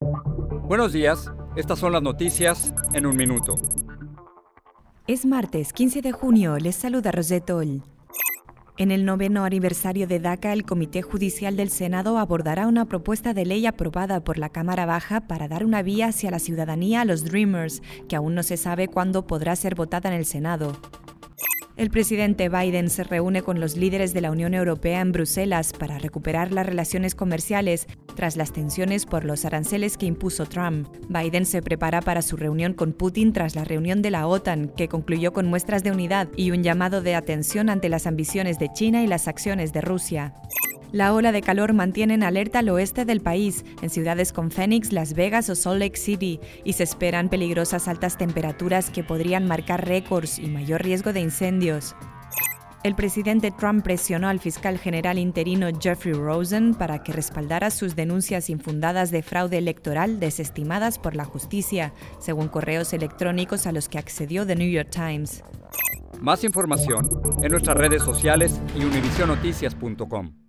Buenos días, estas son las noticias en un minuto. Es martes 15 de junio, les saluda Rosetol. En el noveno aniversario de DACA, el Comité Judicial del Senado abordará una propuesta de ley aprobada por la Cámara Baja para dar una vía hacia la ciudadanía a los Dreamers, que aún no se sabe cuándo podrá ser votada en el Senado. El presidente Biden se reúne con los líderes de la Unión Europea en Bruselas para recuperar las relaciones comerciales tras las tensiones por los aranceles que impuso Trump. Biden se prepara para su reunión con Putin tras la reunión de la OTAN, que concluyó con muestras de unidad y un llamado de atención ante las ambiciones de China y las acciones de Rusia. La ola de calor mantiene en alerta al oeste del país, en ciudades con Phoenix, Las Vegas o Salt Lake City, y se esperan peligrosas altas temperaturas que podrían marcar récords y mayor riesgo de incendios. El presidente Trump presionó al fiscal general interino Jeffrey Rosen para que respaldara sus denuncias infundadas de fraude electoral desestimadas por la justicia, según correos electrónicos a los que accedió The New York Times. Más información en nuestras redes sociales y univisionoticias.com.